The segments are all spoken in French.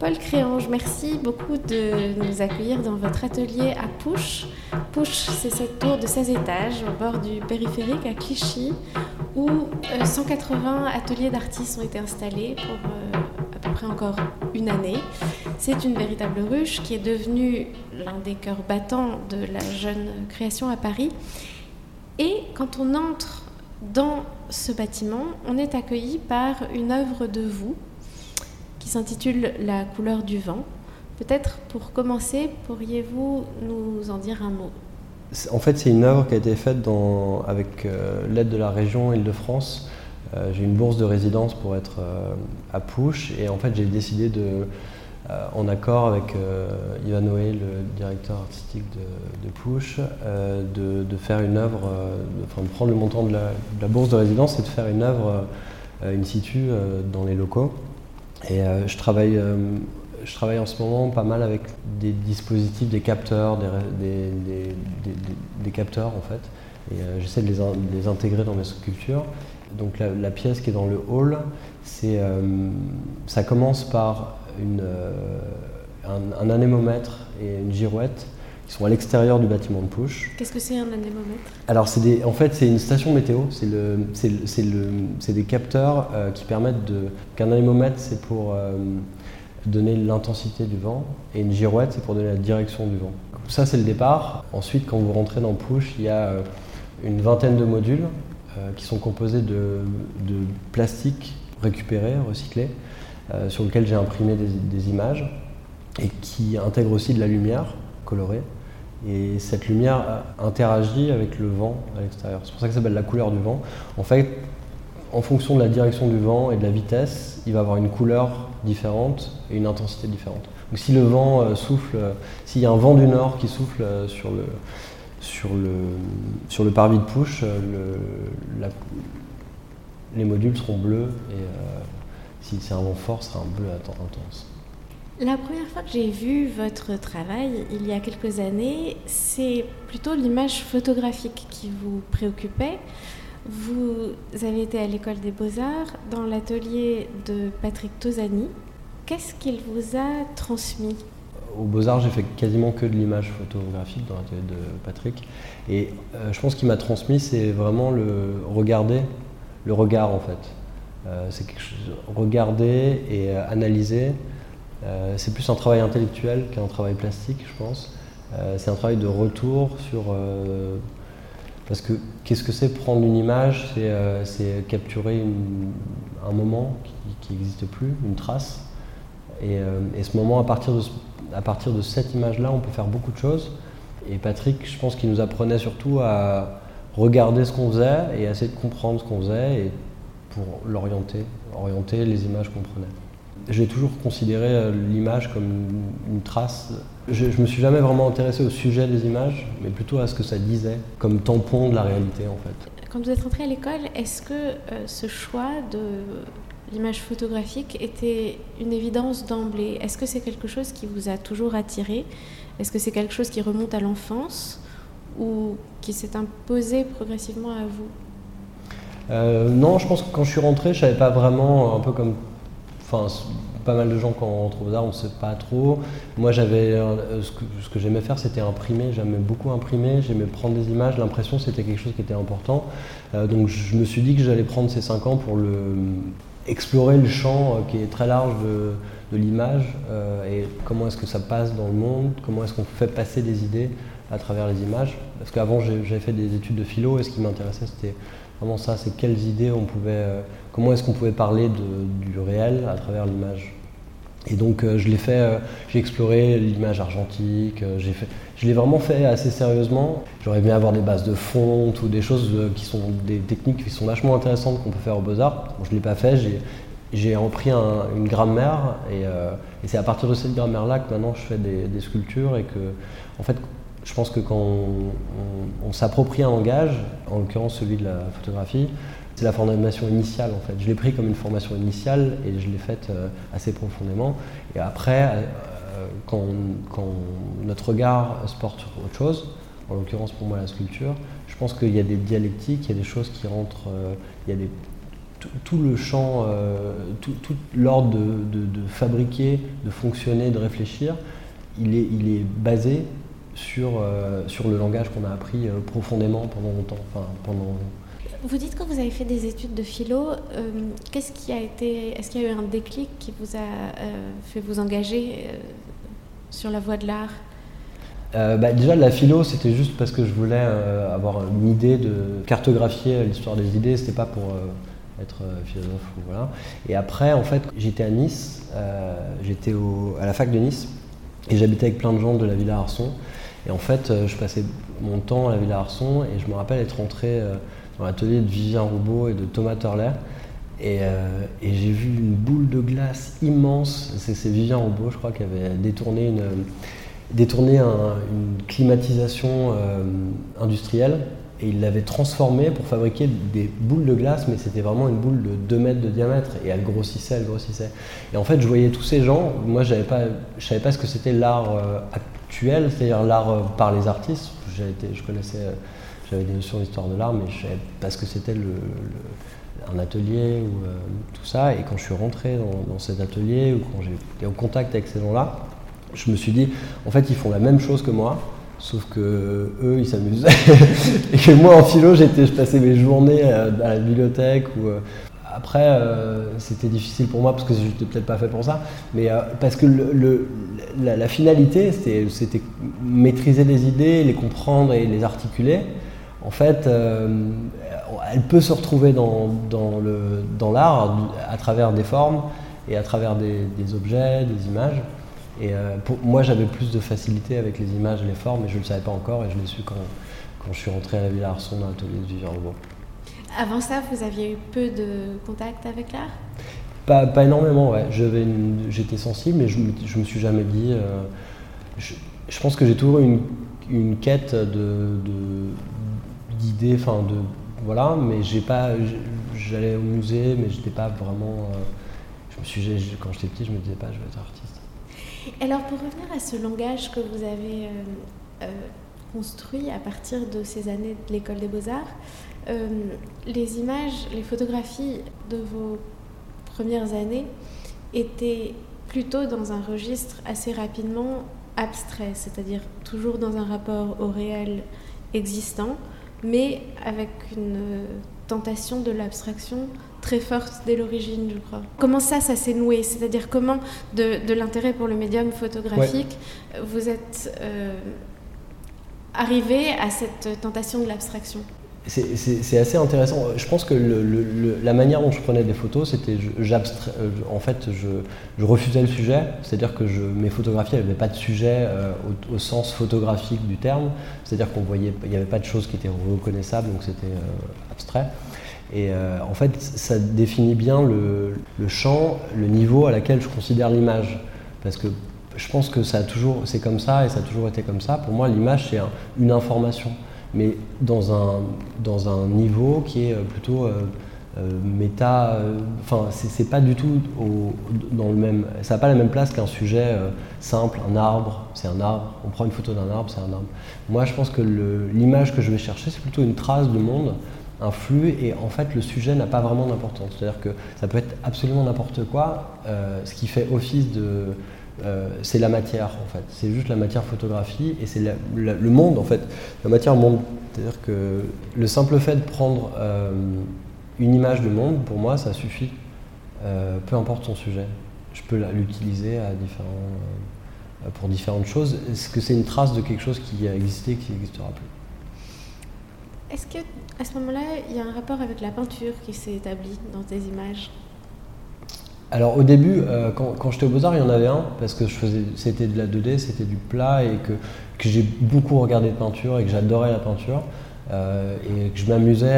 Paul Créange, merci beaucoup de nous accueillir dans votre atelier à Pouche. Pouche, c'est cette tour de 16 étages au bord du périphérique à Clichy où 180 euh, ateliers d'artistes ont été installés pour euh, à peu près encore une année. C'est une véritable ruche qui est devenue l'un des cœurs battants de la jeune création à Paris. Et quand on entre dans ce bâtiment, on est accueilli par une œuvre de vous qui s'intitule La couleur du vent. Peut-être pour commencer, pourriez-vous nous en dire un mot? En fait, c'est une œuvre qui a été faite avec euh, l'aide de la région Île-de-France. Euh, j'ai une bourse de résidence pour être euh, à Pouche et en fait j'ai décidé de, en accord avec Ivan Noé, le directeur artistique de, de Pouche, de, faire une œuvre, de, de prendre le montant de la, bourse de résidence et de faire une œuvre in situ dans les locaux. Et euh, je, travaille, euh, je travaille en ce moment pas mal avec des dispositifs, des capteurs, des, capteurs en fait. Et euh, j'essaie de les, intégrer dans mes sculptures. Donc la, pièce qui est dans le hall, ça commence par un, anémomètre et une girouette qui sont à l'extérieur du bâtiment de Pouche. Qu'est-ce que c'est un anémomètre? Alors c'est des, en fait c'est une station météo, c'est, le, le, des capteurs euh, qui permettent de... Qu'un anémomètre c'est pour euh, donner l'intensité du vent et une girouette c'est pour donner la direction du vent. Ça c'est le départ. Ensuite quand vous rentrez dans Pouche, il y a euh, une vingtaine de modules qui sont composés de, de plastique récupéré, recyclé, sur lequel j'ai imprimé des, des images et qui intègrent aussi de la lumière colorée. Et cette lumière interagit avec le vent à l'extérieur. C'est pour ça que ça s'appelle la couleur du vent. En fait, en fonction de la direction du vent et de la vitesse, il va avoir une couleur différente et une intensité différente. Donc si le vent euh, souffle, euh, s'il y a un vent du nord qui souffle euh, sur le, sur le, sur le parvis de Pouche, les modules seront bleus et si c'est un vent fort, ce sera un bleu intense. La première fois que j'ai vu votre travail, il y a quelques années, c'est plutôt l'image photographique qui vous préoccupait. Vous avez été à l'école des beaux-arts, dans l'atelier de Patrick Tosani. Qu'est-ce qu'il vous a transmis? Aux beaux-arts, j'ai fait quasiment que de l'image photographique dans l'atelier de Patrick. Et euh, je pense qu'il m'a transmis, c'est vraiment le regarder, le regard en fait. Euh, c'est quelque chose, regarder et euh, analyser. Euh, c'est plus un travail intellectuel qu'un travail plastique, je pense. Euh, c'est un travail de retour sur. Euh, parce que qu'est-ce que c'est prendre une image C'est capturer un moment qui n'existe plus, une trace. Et, ce moment, à partir, de, à partir de cette image-là, on peut faire beaucoup de choses. Et Patrick, je pense qu'il nous apprenait surtout à regarder ce qu'on faisait et à essayer de comprendre ce qu'on faisait et pour l'orienter, orienter les images qu'on prenait. J'ai toujours considéré euh, l'image comme une trace. Je ne me suis jamais vraiment intéressé au sujet des images, mais plutôt à ce que ça disait, comme tampon de la réalité en fait. Quand vous êtes rentré à l'école, est-ce que euh, ce choix de l'image photographique était une évidence d'emblée? Est-ce que c'est quelque chose qui vous a toujours attiré? Est-ce que c'est quelque chose qui remonte à l'enfance ou qui s'est imposé progressivement à vous? Euh, Non, je pense que quand je suis rentré, je savais pas vraiment, un peu comme enfin, pas mal de gens quand on retrouve ça, on ne sait pas trop. Moi, j'avais euh, ce que, ce que j'aimais faire, c'était imprimer. J'aimais beaucoup imprimer, j'aimais prendre des images. L'impression, c'était quelque chose qui était important. Euh, donc, je me suis dit que j'allais prendre ces cinq ans pour explorer le champ euh, qui est très large de l'image et comment est-ce que ça passe dans le monde, comment est-ce qu'on fait passer des idées à travers les images. Parce qu'avant, j'avais fait des études de philo et ce qui m'intéressait, c'était vraiment ça, c'est quelles idées on pouvait, comment est-ce qu'on pouvait parler du réel à travers l'image? Et donc euh, je l'ai fait, euh, j'ai exploré l'image argentique, euh, j'ai fait, je l'ai vraiment fait assez sérieusement. J'aurais aimé avoir des bases de fonte ou des choses qui sont des techniques qui sont vachement intéressantes qu'on peut faire aux beaux-arts. je ne l'ai pas fait, j'ai appris une grammaire et, c'est à partir de cette grammaire-là que maintenant je fais des, sculptures et que, en fait, je pense que quand on s'approprie un langage, en l'occurrence celui de la photographie, c'est la formation initiale en fait. Je l'ai pris comme une formation initiale et je l'ai faite euh, assez profondément. Et après, euh, quand, notre regard se porte sur autre chose, en l'occurrence pour moi la sculpture, je pense qu'il y a des dialectiques, il y a des choses qui rentrent, euh, il y a tout, le champ, tout, l'ordre de, fabriquer, de fonctionner, de réfléchir, il est, il est basé sur, sur le langage qu'on a appris profondément pendant longtemps. Enfin, pendant, vous dites que vous avez fait des études de philo. Qu'est-ce qui a été, est-ce qu'il y a eu un déclic qui vous a fait vous engager sur la voie de l'art? Euh, bah, déjà, la philo, c'était juste parce que je voulais euh, avoir une idée de cartographier l'histoire des idées, c'était pas pour euh, être philosophe ou voilà. Et après, en fait, j'étais à Nice, j'étais à la fac de Nice, et j'habitais avec plein de gens de la Villa Arson. Et en fait, je passais mon temps à la Villa Arson, et je me rappelle être rentré dans l'atelier de Vivien Roubaud et de Thomas Turler. Et, et j'ai vu une boule de glace immense, c'est Vivien Roubaud, je crois, qui avait détourné une climatisation euh, industrielle et il l'avait transformée pour fabriquer des boules de glace, mais c'était vraiment une boule de 2 mètres de diamètre et elle grossissait, elle grossissait. Et en fait, je voyais tous ces gens, moi je ne savais pas ce que c'était l'art euh, c'est-à-dire l'art euh, par les artistes. Été, je connaissais, j'avais des notions d'histoire de l'art, mais je savais pas ce que c'était le, un atelier ou tout ça. Et quand je suis rentré dans, cet atelier ou quand j'ai été en contact avec ces gens-là, je me suis dit, en fait, ils font la même chose que moi, sauf que eux, ils s'amusent. et que moi, en philo, j'étais, je passais mes journées à, la bibliothèque. Ou, euh, après, euh, c'était difficile pour moi parce que je n'étais peut-être pas fait pour ça, mais euh, parce que la, finalité, c'était maîtriser les idées, les comprendre et les articuler. En fait, elle peut se retrouver dans, l'art à travers des formes et à travers des, objets, des images. Et euh, pour, moi, j'avais plus de facilité avec les images et les formes, mais je ne le savais pas encore, et je l'ai su quand, je suis rentré à la Villa Arson dans l'atelier de Vivien Roubaud. Avant ça, vous aviez eu peu de contact avec l'art? Pas, pas, énormément, ouais. J'étais sensible, mais je ne me suis jamais dit. Euh, je, je, pense que j'ai toujours eu une, une quête d'idées, de, enfin de. Voilà, mais j'ai pas. J'allais au musée, mais j'étais pas vraiment. Euh, je me suis, quand j'étais petit, je me disais pas, je vais être artiste. Alors pour revenir à ce langage que vous avez euh, construit à partir de ces années de l'école des beaux-arts, euh, les images, les photographies de vos premières années étaient plutôt dans un registre assez rapidement abstrait, c'est-à-dire toujours dans un rapport au réel existant, mais avec une tentation de l'abstraction très forte dès l'origine, je crois. Comment ça, ça s'est noué? C'est-à-dire comment, de, l'intérêt pour le médium photographique, vous êtes euh, arrivé à cette tentation de l'abstraction? C'est assez intéressant. Je pense que la manière dont je prenais des photos, c'était. Euh, en fait, je, refusais le sujet, c'est-à-dire que je, mes photographies n'avaient pas de sujet euh, au, sens photographique du terme, c'est-à-dire qu'on voyait, il n'y avait pas de choses qui étaient reconnaissables, donc c'était abstrait. Et euh, en fait, ça définit bien le, champ, le niveau à laquelle je considère l'image. Parce que je pense que ça a toujours, c'est comme ça et ça a toujours été comme ça. Pour moi, l'image, c'est une information, mais dans un, dans un niveau qui est euh, plutôt euh, méta. Enfin, c'est pas du tout dans le même. Ça n'a pas la même place qu'un sujet simple, un arbre, c'est un arbre. On prend une photo d'un arbre, c'est un arbre. Moi, je pense que l'image que je vais chercher, c'est plutôt une trace de monde un flux et en fait le sujet n'a pas vraiment d'importance. C'est-à-dire que ça peut être absolument n'importe quoi. Euh, ce qui fait office de. Euh, c'est la matière en fait. C'est juste la matière photographie et c'est le monde en fait. La matière monde. C'est-à-dire que le simple fait de prendre euh, une image de monde, pour moi, ça suffit. peu importe son sujet. Je peux l'utiliser différents, pour différentes choses. Est-ce que c'est une trace de quelque chose qui a existé, qui n'existera plus? Est-ce que à ce moment-là, il y a un rapport avec la peinture qui s'est établi dans tes images? Alors au début, euh, quand, j'étais au Beaux-Arts, il y en avait un, parce que c'était de la 2D, c'était du plat, et que, que j'ai beaucoup regardé de peinture, et que j'adorais la peinture, euh, et que je m'amusais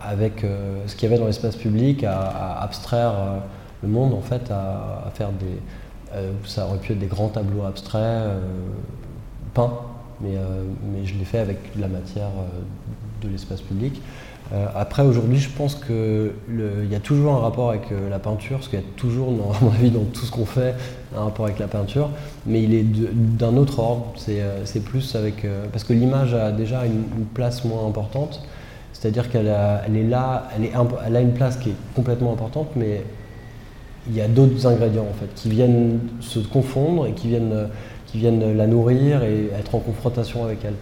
avec euh, ce qu'il y avait dans l'espace public, à, abstraire le monde, en fait, à, faire des... ça aurait pu être des grands tableaux abstraits, peints, mais, mais je l'ai fait avec de la matière de l'espace public. Euh, après, aujourd'hui, je pense qu'il y a toujours un rapport avec euh, la peinture, parce qu'il y a toujours, à mon avis, dans tout ce qu'on fait, un rapport avec la peinture, mais il est d'un autre ordre. C'est euh, plus avec. parce que l'image a déjà une, place moins importante, C'est-à-dire qu'elle elle est là, elle, elle a une place qui est complètement importante, mais il y a d'autres ingrédients en fait qui viennent se confondre et qui viennent qui viennent la nourrir et être en confrontation avec elle.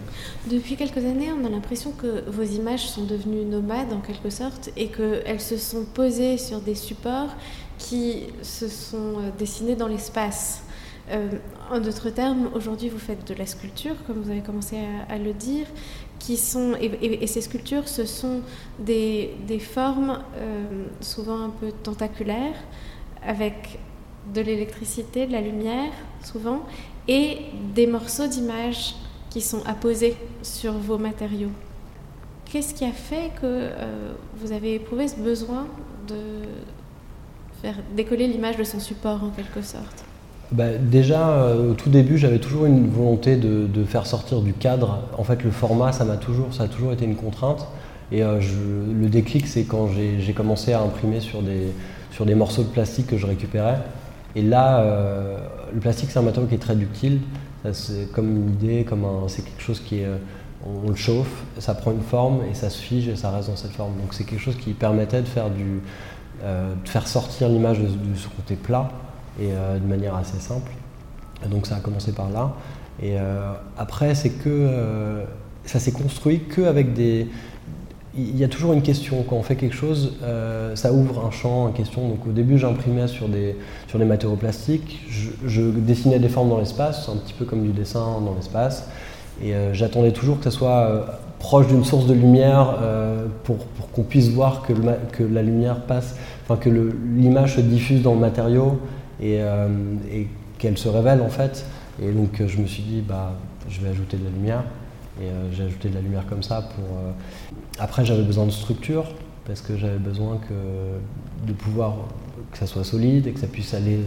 Depuis quelques années, on a l'impression que vos images sont devenues nomades en quelque sorte et qu'elles se sont posées sur des supports qui se sont euh, dessinés dans l'espace. Euh, en d'autres termes, aujourd'hui, vous faites de la sculpture, comme vous avez commencé à, le dire, qui sont et, ces sculptures, ce sont des, formes euh, souvent un peu tentaculaires, avec de l'électricité, de la lumière, souvent, et des morceaux d'images qui sont apposés sur vos matériaux. Qu'est-ce qui a fait que euh, vous avez éprouvé ce besoin de faire décoller l'image de son support en quelque sorte? Bah, déjà, euh, au tout début, j'avais toujours une volonté de, faire sortir du cadre. En fait, le format, ça m'a toujours, ça a toujours été une contrainte. Et euh, le déclic, c'est quand j'ai commencé à imprimer sur des, sur des morceaux de plastique que je récupérais. Et là, euh, le plastique, c'est un matériau qui est très ductile. C'est comme une idée, c'est quelque chose qui est, euh, on le chauffe, ça prend une forme et ça se fige et ça reste dans cette forme. Donc c'est quelque chose qui permettait de faire, du, euh, de faire sortir l'image de, ce côté plat et de manière assez simple. donc ça a commencé par là. Et après, c'est que ça s'est construit qu'avec des, il y a toujours une question. Quand on fait quelque chose, euh, ça ouvre un champ, une question. Donc au début, j'imprimais sur des, sur des matériaux plastiques. Je, dessinais des formes dans l'espace, un petit peu comme du dessin dans l'espace. Et euh, j'attendais toujours que ça soit euh, proche d'une source de lumière pour, qu'on puisse voir que, que, la lumière passe, enfin que l'image se diffuse dans le matériau et, et qu'elle se révèle en fait. Et donc je me suis dit, bah, je vais ajouter de la lumière. Et j'ai ajouté de la lumière comme ça pour après, j'avais besoin de structure parce que j'avais besoin que, de pouvoir que ça soit solide et que ça puisse aller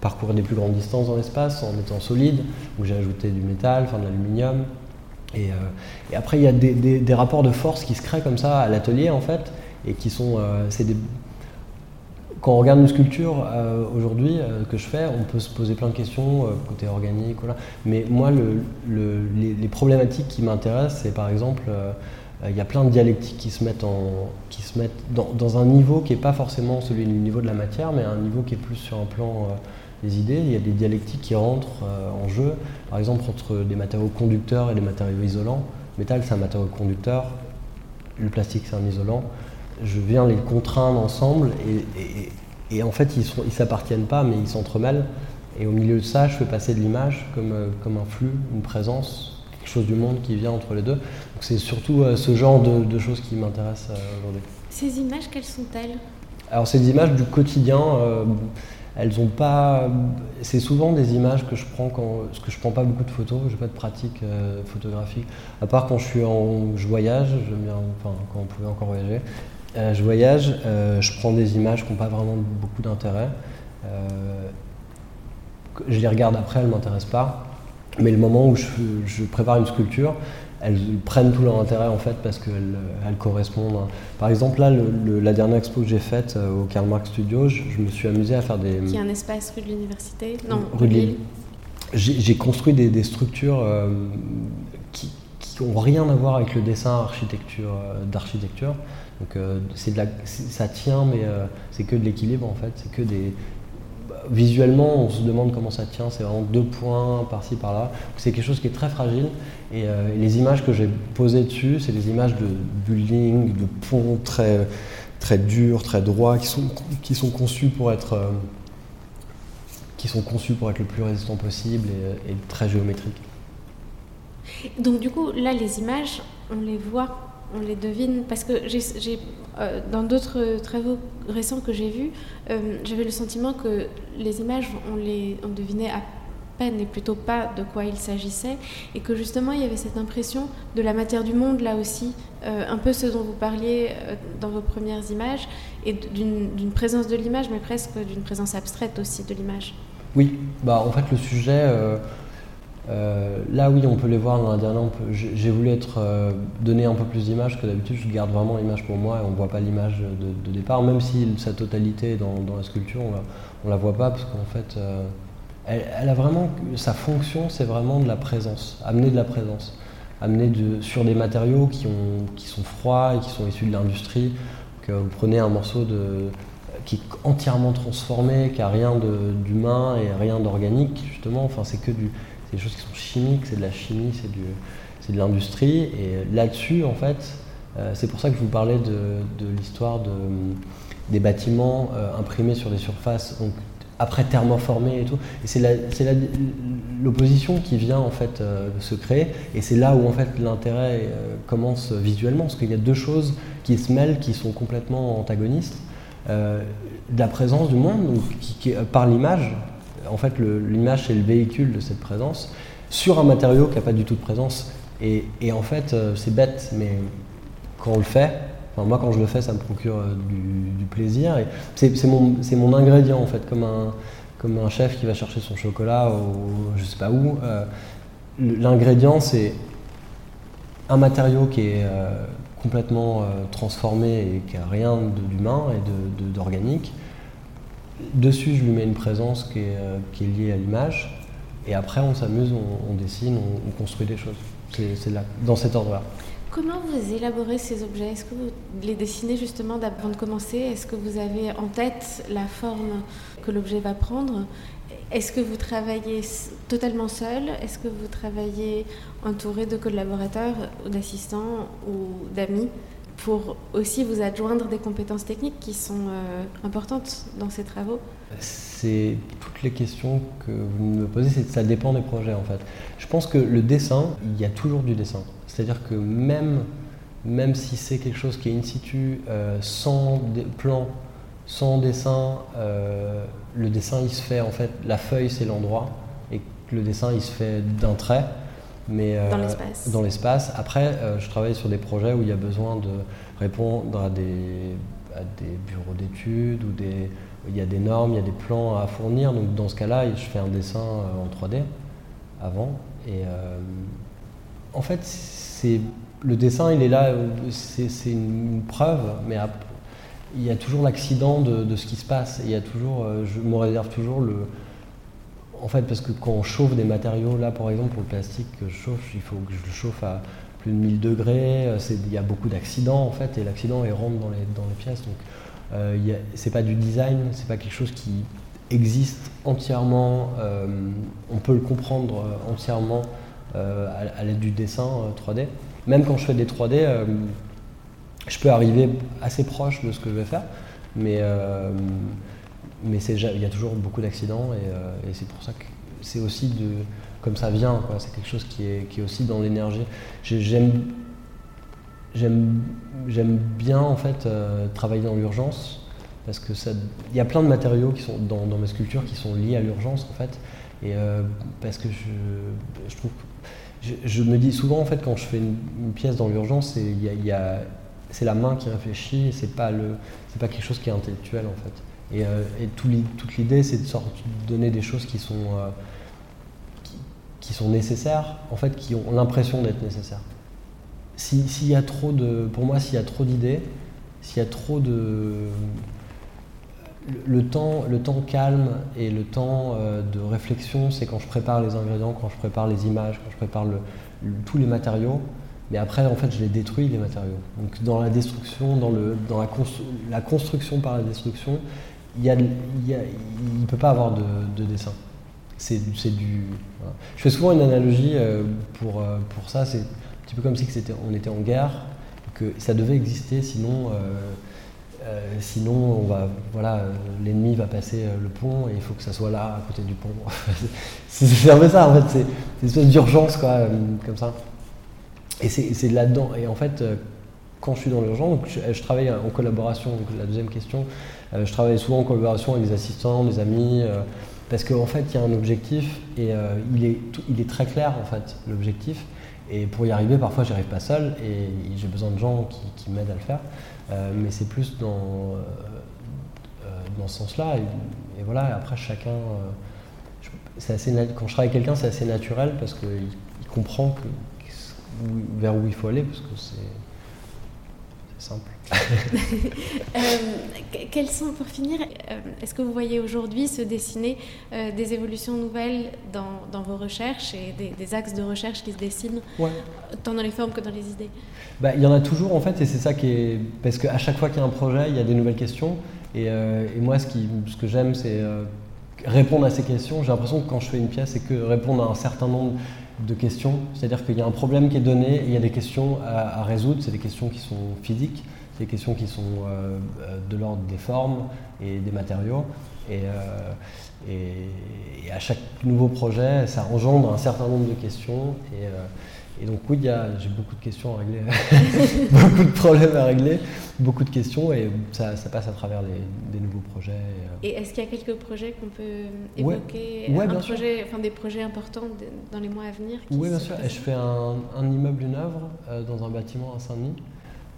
parcourir des plus grandes distances dans l'espace en étant solide. Donc j'ai ajouté du métal, enfin de l'aluminium. Et, euh, après, il y a des, rapports de force qui se créent comme ça à l'atelier en fait, et qui sont, euh, des... quand on regarde une sculpture euh, aujourd'hui que je fais, on peut se poser plein de questions côté organique, voilà. Mais moi, les, problématiques qui m'intéressent, c'est par exemple euh, il y a plein de dialectiques qui se mettent, en, qui se mettent dans, un niveau qui n'est pas forcément celui du niveau de la matière, mais un niveau qui est plus sur un plan euh, des idées. Il y a des dialectiques qui rentrent euh, en jeu, par exemple entre des matériaux conducteurs et des matériaux isolants. Le métal, c'est un matériau conducteur, le plastique, c'est un isolant. Je viens les contraindre ensemble et, en fait, ils ne s'appartiennent pas, mais ils s'entremêlent. Et au milieu de ça, je fais passer de l'image comme, comme un flux, une présence, chose du monde qui vient entre les deux. c'est surtout euh, ce genre de, choses qui m'intéressent euh, aujourd'hui. Ces images, quelles sont-elles? Alors ces images du quotidien, euh, elles ont pas. C'est souvent des images que je prends quand, parce que je prends pas beaucoup de photos, j'ai pas de pratique photographique. À part quand je suis en, je voyage, j'aime bien, enfin quand on pouvait encore voyager. Je voyage, je prends des images qui n'ont pas vraiment beaucoup d'intérêt. je les regarde après, elles m'intéressent pas. Mais le moment où je, prépare une sculpture, elles prennent tout leur intérêt en fait parce qu'elles elles correspondent. Par exemple, là, la dernière expo que j'ai faite euh, au Karl Marx Studio, je, me suis amusé à faire des. Qui est un espace rue de l'université? Non, rue de Lille. J'ai construit des, structures euh, qui n'ont rien à voir avec le dessin architecture, euh, d'architecture. Donc de la, ça tient, mais c'est que de l'équilibre en fait. C'est que des, visuellement, on se demande comment ça tient. C'est vraiment deux points par-ci, par-là. C'est quelque chose qui est très fragile. Et, euh, les images que j'ai posées dessus, c'est des images de building, de ponts très, très durs, très droits, qui sont, qui sont conçus pour être. Euh, qui sont conçus pour être le plus résistant possible et très géométriques. Donc du coup, là, les images, on les voit on les devine parce que j'ai, euh, dans d'autres travaux récents que j'ai vus, euh, j'avais le sentiment que les images, on les on devinait à peine et plutôt pas de quoi il s'agissait et que justement il y avait cette impression de la matière du monde là aussi, euh, un peu ce dont vous parliez dans vos premières images et d'une, présence de l'image mais presque d'une présence abstraite aussi de l'image. Oui, bah en fait le sujet là, oui, on peut les voir dans la dernière. J'ai voulu être euh, donner un peu plus d'images que d'habitude. Je garde vraiment l'image pour moi et on ne voit pas l'image de, départ, même si sa totalité dans, la sculpture, on ne la voit pas parce qu'en fait, euh, elle, a vraiment sa fonction, c'est vraiment de la présence, amener de la présence. amené de, sur des matériaux qui, ont, qui sont froids et qui sont issus de l'industrie. vous prenez un morceau qui est entièrement transformé, qui n'a rien d'humain et rien d'organique, justement. Enfin, c'est que du, des choses qui sont chimiques, c'est de la chimie, c'est de l'industrie. Et là-dessus, en fait, euh, c'est pour ça que je vous parlais de, l'histoire de, des bâtiments euh, imprimés sur des surfaces, donc après thermoformés et tout. Et c'est l'opposition qui vient en fait euh, se créer. Et c'est là où en fait l'intérêt commence visuellement, parce qu'il y a deux choses qui se mêlent, qui sont complètement antagonistes. la présence du monde, donc, qui, par l'image, en fait l'image c'est le véhicule de cette présence, sur un matériau qui n'a pas du tout de présence. Et, en fait, c'est bête, mais quand on le fait. moi, quand je le fais, ça me procure euh, du, plaisir. C'est mon, ingrédient, en fait, comme un, comme un chef qui va chercher son chocolat ou je sais pas où. Euh, l'ingrédient, c'est un matériau qui est euh, complètement transformé et qui n'a rien d'humain et d'organique. Dessus, je lui mets une présence qui est, qui est liée à l'image. Et après, on s'amuse, on, dessine, on, on, construit des choses. C'est dans cet ordre-là. Comment vous élaborez ces objets? Est-ce que vous les dessinez justement avant de commencer? Est-ce que vous avez en tête la forme que l'objet va prendre? Est-ce que vous travaillez totalement seul? Est-ce que vous travaillez entouré de collaborateurs, d'assistants ou d'amis? Pour aussi vous adjoindre des compétences techniques qui sont euh, importantes dans ces travaux C'est toutes les questions que vous me posez, ça dépend des projets en fait. Je pense que le dessin, il y a toujours du dessin. C'est-à-dire que même, même si c'est quelque chose qui est in situ, euh, sans plan, sans dessin, euh, le dessin il se fait en fait, la feuille c'est l'endroit, et le dessin il se fait d'un trait. Mais, euh, dans l'espace. Après, je travaille sur des projets où il y a besoin de répondre à des, à des bureaux d'études, ou des, il y a des normes, il y a des plans à fournir. Donc dans ce cas-là, je fais un dessin en 3D avant. Et en fait, le dessin, il est là, c'est une preuve, mais il y a toujours l'accident de, ce qui se passe. Il y a toujours, euh, je me réserve toujours le. En fait, parce que quand on chauffe des matériaux, là par exemple pour le plastique que je chauffe, il faut que je le chauffe à plus de 1000 degrés. Euh, il y a beaucoup d'accidents en fait, et l'accident il rentre dans les, pièces. Donc, euh, c'est pas du design, c'est pas quelque chose qui existe entièrement. Euh, on peut le comprendre entièrement euh, à, l'aide du dessin 3D. Euh, Même quand je fais des 3D, euh, je peux arriver assez proche de ce que je vais faire, mais, mais il y a toujours beaucoup d'accidents et, c'est pour ça que c'est aussi de, comme ça vient, c'est quelque chose qui est, qui est aussi dans l'énergie. J'aime j'aime bien en fait travailler dans l'urgence parce que il y a plein de matériaux qui sont dans, mes sculptures qui sont liés à l'urgence en fait et parce que je, je trouve je, me dis souvent, en fait, quand je fais une, pièce dans l'urgence, c'est la main qui réfléchit, c'est pas, pas quelque chose qui est intellectuel, en fait. Et, euh, toute l'idée, c'est de, donner des choses qui sont, euh, qui, sont nécessaires, en fait, qui ont l'impression d'être nécessaires. S'il y a trop de, pour moi, s'il y a trop d'idées, s'il y a trop de, le temps, le temps calme et le temps euh, de réflexion, c'est quand je prépare les ingrédients, quand je prépare les images, quand je prépare tous les matériaux. Mais après, en fait, je les détruis, les matériaux. Donc, dans la destruction, dans, le, dans la, la, construction par la destruction, il ne peut pas avoir de, dessin. C'est du. Je fais souvent une analogie euh, pour, euh, pour ça. C'est un petit peu comme si on était en guerre, que ça devait exister, sinon euh, sinon, on va, voilà, l'ennemi va passer le pont et il faut que ça soit là, à côté du pont. c'est un peu ça, en fait, c'est une espèce d'urgence, quoi, comme ça. Et c'est là-dedans. Et en fait, quand je suis dans l'urgence, je, travaille en collaboration, donc la deuxième question, je travaille souvent en collaboration avec des assistants, des amis, parce qu'en fait, il y a un objectif et il, est, il est très clair, en fait, l'objectif. Et pour y arriver, parfois, j'arrive pas seul et j'ai besoin de gens qui, m'aident à le faire. Euh, mais c'est plus dans, euh, euh, dans ce sens-là. Et, voilà, après, chacun. assez quand je travaille avec quelqu'un, c'est assez naturel parce qu'il comprend vers où il faut aller, parce que simple. Euh, quels sont, pour finir, euh, est-ce que vous voyez aujourd'hui se dessiner des évolutions nouvelles dans, vos recherches et des, axes de recherche qui se dessinent, tant dans les formes que dans les idées? Bah, Il y en a toujours en fait, et c'est ça qui est. Parce qu'à chaque fois qu'il y a un projet, il y a des nouvelles questions. Et, moi, ce, qui, ce que j'aime, c'est répondre à ces questions. J'ai l'impression que quand je fais une pièce, c'est que répondre à un certain nombre de questions. C'est-à-dire qu'il y a un problème qui est donné et il y a des questions à, résoudre. C'est des questions qui sont physiques, c'est des questions qui sont euh, euh, de l'ordre des formes et des matériaux. Et, euh, et, à chaque nouveau projet, ça engendre un certain nombre de questions. Et donc oui, j'ai beaucoup de questions à régler, beaucoup de problèmes à régler, beaucoup de questions et ça, passe à travers des nouveaux projets. Euh. Et, est-ce qu'il y a quelques projets qu'on peut évoquer? Un projet, enfin, Des projets importants dans les mois à venir Oui, bien sûr. Et je fais un, immeuble, une œuvre euh, dans un bâtiment à Saint-Denis.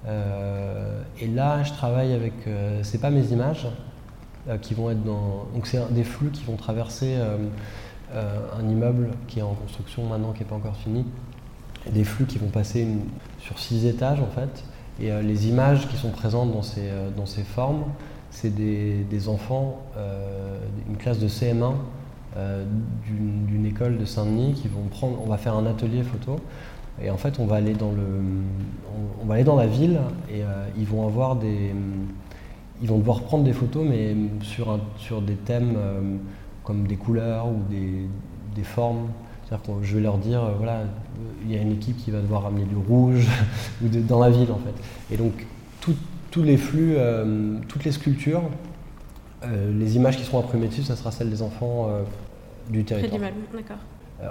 Euh, et là, je travaille avec, c'est pas mes images qui vont être dans, donc c'est des flux qui vont traverser un immeuble qui est en construction maintenant, qui n'est pas encore fini des flux qui vont passer sur six étages en fait. Et euh, les images qui sont présentes dans ces, euh, dans ces formes, c'est des, des, enfants, euh, une classe de CM1 d'une école de Saint-Denis qui vont prendre, on va faire un atelier photo. Et en fait, on va aller dans, le, on, va aller dans la ville et ils vont avoir des, ils vont devoir prendre des photos, mais sur, un, sur des thèmes comme des couleurs ou des, des formes c'est-à-dire que je vais leur dire, euh, voilà, il y a une équipe qui va devoir ramener du rouge ou dans la ville en fait. Et donc tous les flux, euh, toutes les sculptures, euh, les images qui seront imprimées dessus, ça sera celles des enfants du territoire. d'accord.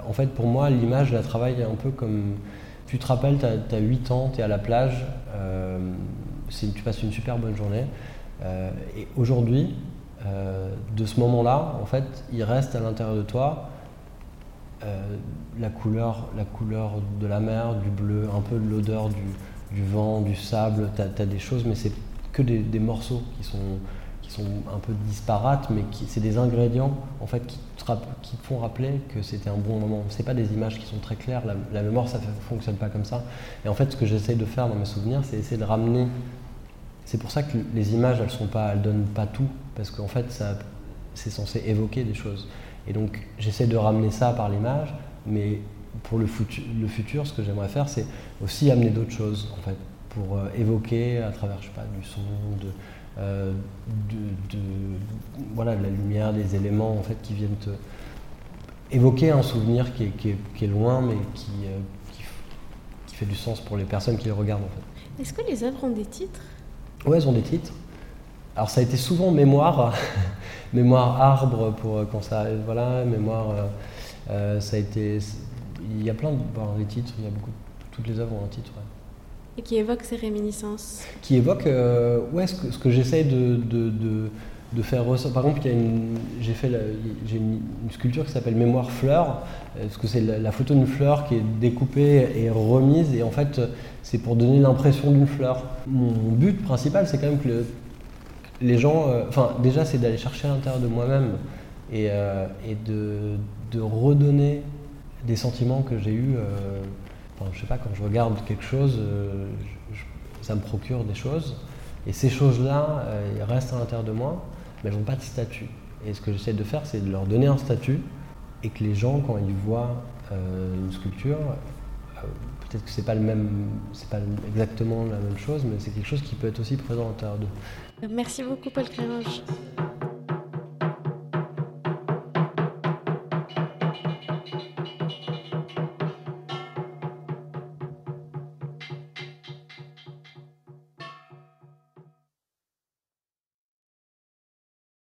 en fait, pour moi, l'image, je la travaille un peu comme. Tu te rappelles, tu as, 8 ans, tu es à la plage, tu passes une super bonne journée. et aujourd'hui, de ce moment-là, en fait, il reste à l'intérieur de toi euh, la, couleur, la couleur de la mer, du bleu, un peu l'odeur du, vent, du sable, tu as, des choses, mais c'est que des, morceaux qui sont, un peu disparates, mais c'est des ingrédients en fait qui te, font rappeler que c'était un bon moment. C'est pas des images qui sont très claires, la, mémoire ça fonctionne pas comme ça. Et en fait, ce que j'essaye de faire dans mes souvenirs, c'est essayer de ramener. C'est pour ça que les images, elles sont pas, elles donnent pas tout, parce qu'en fait, c'est censé évoquer des choses. Et donc j'essaie de ramener ça par l'image, mais pour le, futur, ce que j'aimerais faire, c'est aussi amener d'autres choses, en fait, pour euh, évoquer à travers, je sais pas, du son, de, euh, de, voilà, de la lumière, des éléments en fait qui viennent te évoquer un souvenir qui est, loin, mais qui, euh, qui, qui, fait du sens pour les personnes qui le regardent, en fait. Est-ce que les œuvres ont des titres? Oui, elles ont des titres. Alors ça a été souvent mémoire, mémoire arbre pour quand ça voilà, mémoire, euh, euh, ça a été, il y a plein de les titres, il y a beaucoup, toutes les œuvres ont un titre. Et qui évoque ces réminiscences. Qui évoque, euh, ouais, ce que, ce que j'essaie de, de, de, de, faire ressortir. Par exemple, j'ai fait j'ai une, sculpture qui s'appelle Mémoire fleur, parce que c'est la, photo d'une fleur qui est découpée et remise, et en fait, c'est pour donner l'impression d'une fleur. Mon but principal, c'est quand même que le, les gens, euh, enfin déjà c'est d'aller chercher à l'intérieur de moi-même et, euh, de, redonner des sentiments que j'ai eus. Euh, je sais pas, quand je regarde quelque chose, ça me procure des choses. Et ces choses-là, elles restent à l'intérieur de moi, mais elles n'ont pas de statut. Et ce que j'essaie de faire, c'est de leur donner un statut et que les gens, quand ils voient une sculpture, peut-être que pas c'est pas exactement la même chose, mais c'est quelque chose qui peut être aussi présent à l'intérieur d'eux. Merci beaucoup, Paul Créange.